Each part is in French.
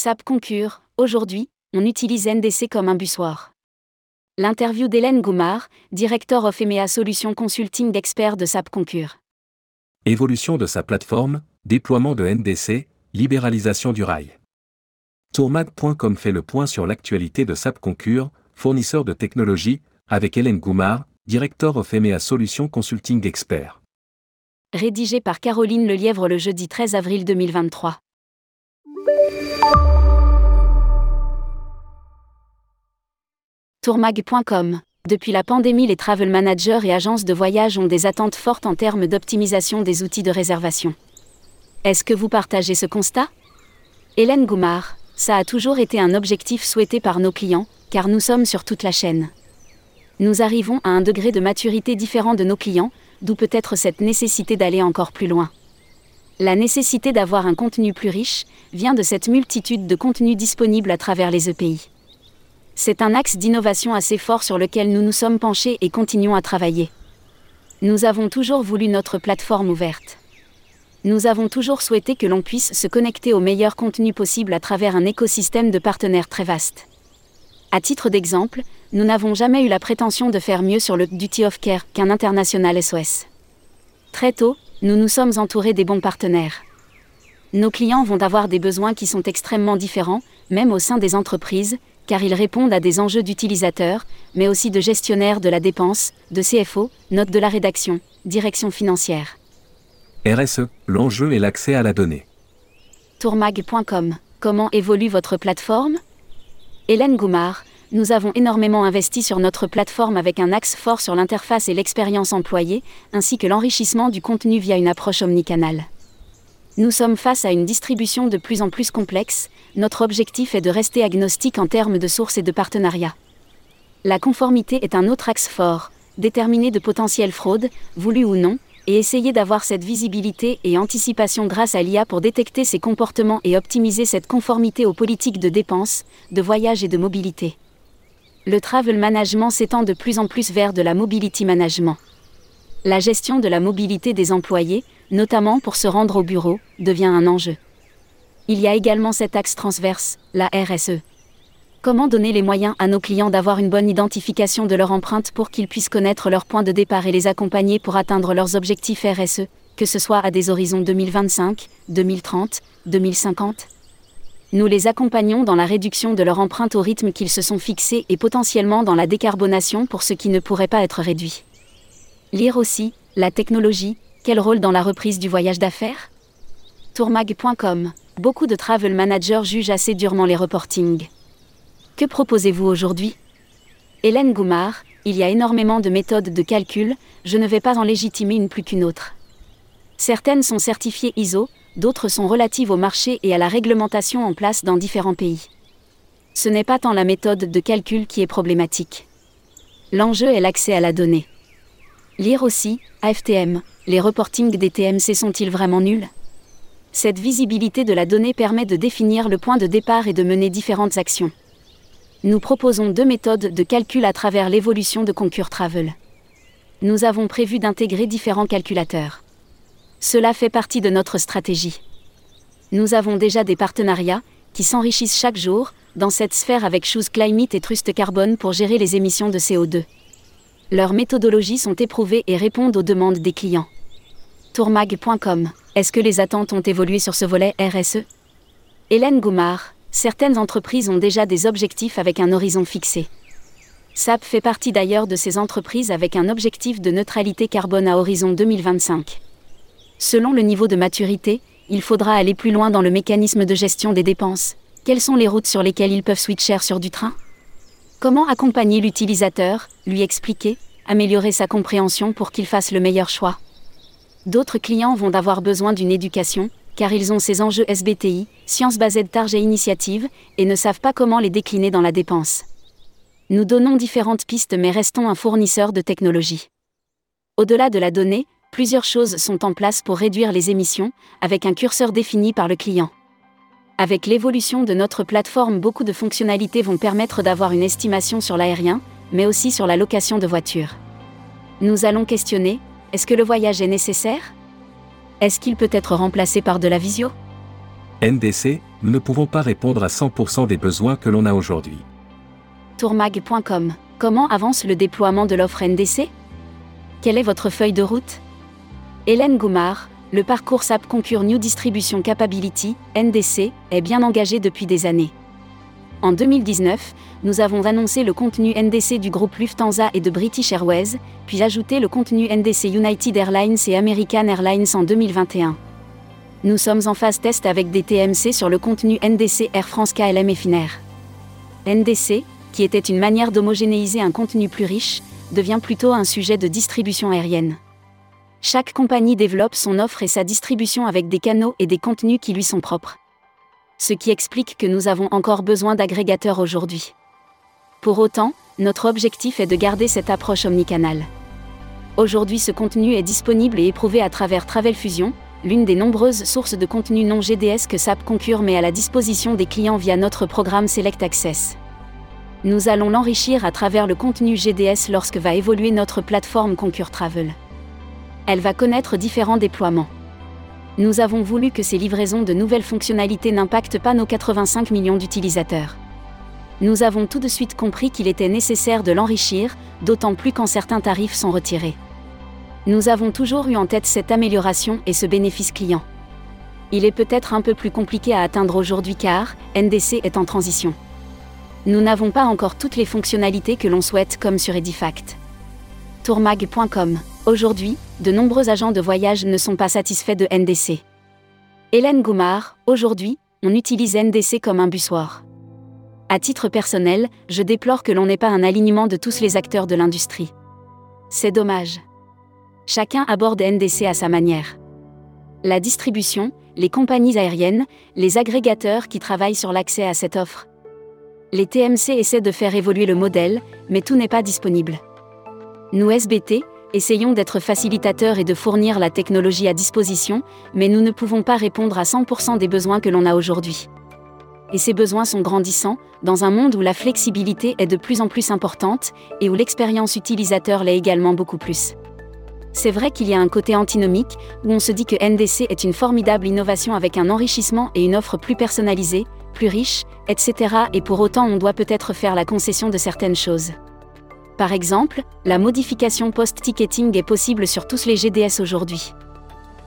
SAP Concure, aujourd'hui, on utilise NDC comme un bussoir. L'interview d'Hélène Goumard, Director of EMEA Solutions Consulting d'experts de SAP Concure. Évolution de sa plateforme, déploiement de NDC, libéralisation du rail. Tourmag.com fait le point sur l'actualité de SAP Concure, fournisseur de technologie, avec Hélène Goumard, Director of EMEA Solutions Consulting Expert. Rédigé par Caroline Lelièvre le jeudi 13 avril 2023. Tourmag.com Depuis la pandémie, les travel managers et agences de voyage ont des attentes fortes en termes d'optimisation des outils de réservation. Est-ce que vous partagez ce constat? Hélène Goumard, ça a toujours été un objectif souhaité par nos clients, car nous sommes sur toute la chaîne. Nous arrivons à un degré de maturité différent de nos clients, d'où peut-être cette nécessité d'aller encore plus loin. La nécessité d'avoir un contenu plus riche vient de cette multitude de contenus disponibles à travers les EPI. C'est un axe d'innovation assez fort sur lequel nous nous sommes penchés et continuons à travailler. Nous avons toujours voulu notre plateforme ouverte. Nous avons toujours souhaité que l'on puisse se connecter au meilleur contenu possible à travers un écosystème de partenaires très vaste. À titre d'exemple, nous n'avons jamais eu la prétention de faire mieux sur le duty of care qu'un international SOS. Très tôt, nous nous sommes entourés des bons partenaires. Nos clients vont avoir des besoins qui sont extrêmement différents, même au sein des entreprises, car ils répondent à des enjeux d'utilisateurs, mais aussi de gestionnaires de la dépense, de CFO, notes de la rédaction, direction financière. RSE, l'enjeu est l'accès à la donnée. Tourmag.com Comment évolue votre plateforme? Hélène Goumard, nous avons énormément investi sur notre plateforme avec un axe fort sur l'interface et l'expérience employée, ainsi que l'enrichissement du contenu via une approche omnicanale. Nous sommes face à une distribution de plus en plus complexe, notre objectif est de rester agnostique en termes de sources et de partenariats. La conformité est un autre axe fort, déterminer de potentielles fraudes, voulues ou non, et essayer d'avoir cette visibilité et anticipation grâce à l'IA pour détecter ces comportements et optimiser cette conformité aux politiques de dépenses, de voyage et de mobilité. Le travel management s'étend de plus en plus vers de la mobility management. La gestion de la mobilité des employés, notamment pour se rendre au bureau, devient un enjeu. Il y a également cet axe transverse, la RSE. Comment donner les moyens à nos clients d'avoir une bonne identification de leur empreinte pour qu'ils puissent connaître leur point de départ et les accompagner pour atteindre leurs objectifs RSE, que ce soit à des horizons 2025, 2030, 2050 Nous les accompagnons dans la réduction de leur empreinte au rythme qu'ils se sont fixés et potentiellement dans la décarbonation pour ce qui ne pourrait pas être réduit. Lire aussi, la technologie, quel rôle dans la reprise du voyage d'affaires? Tourmag.com Beaucoup de travel managers jugent assez durement les reportings. Que proposez-vous aujourd'hui? Hélène Goumard, il y a énormément de méthodes de calcul, je ne vais pas en légitimer une plus qu'une autre. Certaines sont certifiées ISO, d'autres sont relatives au marché et à la réglementation en place dans différents pays. Ce n'est pas tant la méthode de calcul qui est problématique. L'enjeu est l'accès à la donnée. Lire aussi, AFTM, les reportings des TMC sont-ils vraiment nuls? Cette visibilité de la donnée permet de définir le point de départ et de mener différentes actions. Nous proposons deux méthodes de calcul à travers l'évolution de Concure Travel. Nous avons prévu d'intégrer différents calculateurs. Cela fait partie de notre stratégie. Nous avons déjà des partenariats qui s'enrichissent chaque jour dans cette sphère avec Choose Climate et Trust Carbone pour gérer les émissions de CO2. Leurs méthodologies sont éprouvées et répondent aux demandes des clients. Tourmag.com Est-ce que les attentes ont évolué sur ce volet RSE Hélène Goumard Certaines entreprises ont déjà des objectifs avec un horizon fixé. SAP fait partie d'ailleurs de ces entreprises avec un objectif de neutralité carbone à horizon 2025. Selon le niveau de maturité, il faudra aller plus loin dans le mécanisme de gestion des dépenses. Quelles sont les routes sur lesquelles ils peuvent switcher sur du train? Comment accompagner l'utilisateur, lui expliquer, améliorer sa compréhension pour qu'il fasse le meilleur choix? D'autres clients vont avoir besoin d'une éducation, car ils ont ces enjeux SBTI, sciences basées de et initiatives, et ne savent pas comment les décliner dans la dépense. Nous donnons différentes pistes mais restons un fournisseur de technologie. Au-delà de la donnée, plusieurs choses sont en place pour réduire les émissions, avec un curseur défini par le client. Avec l'évolution de notre plateforme, beaucoup de fonctionnalités vont permettre d'avoir une estimation sur l'aérien, mais aussi sur la location de voitures. Nous allons questionner, est-ce que le voyage est nécessaire? Est-ce qu'il peut être remplacé par de la visio? NDC, nous ne pouvons pas répondre à 100% des besoins que l'on a aujourd'hui. Tourmag.com. Comment avance le déploiement de l'offre NDC Quelle est votre feuille de route? Hélène Goumard, le parcours SAP Concure New Distribution Capability, NDC, est bien engagé depuis des années. En 2019, nous avons annoncé le contenu NDC du groupe Lufthansa et de British Airways, puis ajouté le contenu NDC United Airlines et American Airlines en 2021. Nous sommes en phase test avec des TMC sur le contenu NDC Air France KLM et Finnair. NDC, qui était une manière d'homogénéiser un contenu plus riche, devient plutôt un sujet de distribution aérienne. Chaque compagnie développe son offre et sa distribution avec des canaux et des contenus qui lui sont propres ce qui explique que nous avons encore besoin d'agrégateurs aujourd'hui. Pour autant, notre objectif est de garder cette approche omnicanale. Aujourd'hui ce contenu est disponible et éprouvé à travers Travel Fusion, l'une des nombreuses sources de contenu non GDS que SAP Concure met à la disposition des clients via notre programme Select Access. Nous allons l'enrichir à travers le contenu GDS lorsque va évoluer notre plateforme Concure Travel. Elle va connaître différents déploiements nous avons voulu que ces livraisons de nouvelles fonctionnalités n'impactent pas nos 85 millions d'utilisateurs. Nous avons tout de suite compris qu'il était nécessaire de l'enrichir, d'autant plus quand certains tarifs sont retirés. Nous avons toujours eu en tête cette amélioration et ce bénéfice client. Il est peut-être un peu plus compliqué à atteindre aujourd'hui car NDC est en transition. Nous n'avons pas encore toutes les fonctionnalités que l'on souhaite comme sur Edifact. Tourmag.com Aujourd'hui, de nombreux agents de voyage ne sont pas satisfaits de NDC. Hélène Goumard, aujourd'hui, on utilise NDC comme un bussoir. À titre personnel, je déplore que l'on n'ait pas un alignement de tous les acteurs de l'industrie. C'est dommage. Chacun aborde NDC à sa manière. La distribution, les compagnies aériennes, les agrégateurs qui travaillent sur l'accès à cette offre. Les TMC essaient de faire évoluer le modèle, mais tout n'est pas disponible. Nous SBT, essayons d'être facilitateurs et de fournir la technologie à disposition, mais nous ne pouvons pas répondre à 100% des besoins que l'on a aujourd'hui. Et ces besoins sont grandissants, dans un monde où la flexibilité est de plus en plus importante, et où l'expérience utilisateur l'est également beaucoup plus. C'est vrai qu'il y a un côté antinomique, où on se dit que NDC est une formidable innovation avec un enrichissement et une offre plus personnalisée, plus riche, etc. Et pour autant on doit peut-être faire la concession de certaines choses. Par exemple, la modification post-ticketing est possible sur tous les GDS aujourd'hui.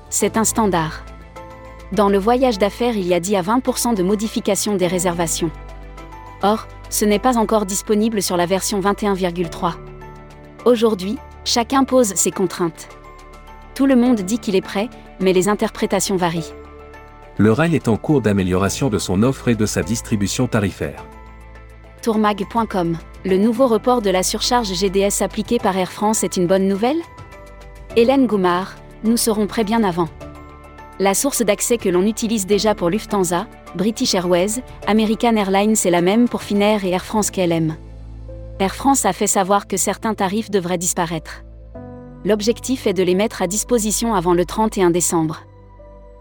C'est un standard. Dans le voyage d'affaires, il y a 10 à 20% de modification des réservations. Or, ce n'est pas encore disponible sur la version 21,3. Aujourd'hui, chacun pose ses contraintes. Tout le monde dit qu'il est prêt, mais les interprétations varient. Le rail est en cours d'amélioration de son offre et de sa distribution tarifaire. Tourmag.com le nouveau report de la surcharge GDS appliqué par Air France est une bonne nouvelle? Hélène Goumard, nous serons prêts bien avant. La source d'accès que l'on utilise déjà pour Lufthansa, British Airways, American Airlines est la même pour Finnair et Air France KLM. Air France a fait savoir que certains tarifs devraient disparaître. L'objectif est de les mettre à disposition avant le 31 décembre.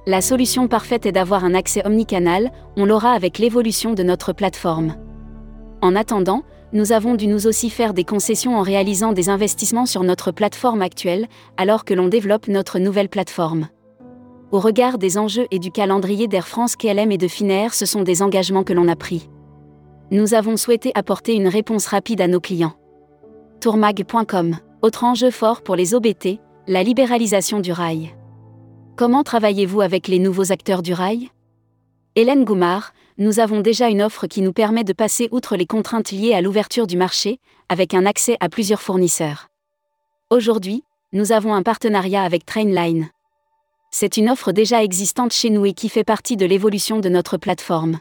La solution parfaite est d'avoir un accès omnicanal, on l'aura avec l'évolution de notre plateforme. En attendant, nous avons dû nous aussi faire des concessions en réalisant des investissements sur notre plateforme actuelle, alors que l'on développe notre nouvelle plateforme. Au regard des enjeux et du calendrier d'Air France KLM et de Finnair, ce sont des engagements que l'on a pris. Nous avons souhaité apporter une réponse rapide à nos clients. Tourmag.com Autre enjeu fort pour les OBT, la libéralisation du rail. Comment travaillez-vous avec les nouveaux acteurs du rail? Hélène Goumard, nous avons déjà une offre qui nous permet de passer outre les contraintes liées à l'ouverture du marché, avec un accès à plusieurs fournisseurs. Aujourd'hui, nous avons un partenariat avec Trainline. C'est une offre déjà existante chez nous et qui fait partie de l'évolution de notre plateforme.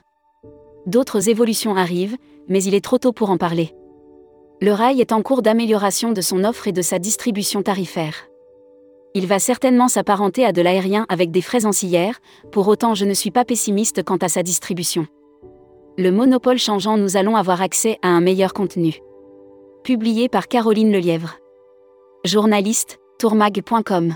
D'autres évolutions arrivent, mais il est trop tôt pour en parler. Le rail est en cours d'amélioration de son offre et de sa distribution tarifaire. Il va certainement s'apparenter à de l'aérien avec des frais ancillaires, pour autant je ne suis pas pessimiste quant à sa distribution. Le monopole changeant, nous allons avoir accès à un meilleur contenu. Publié par Caroline Lelièvre. Journaliste, tourmag.com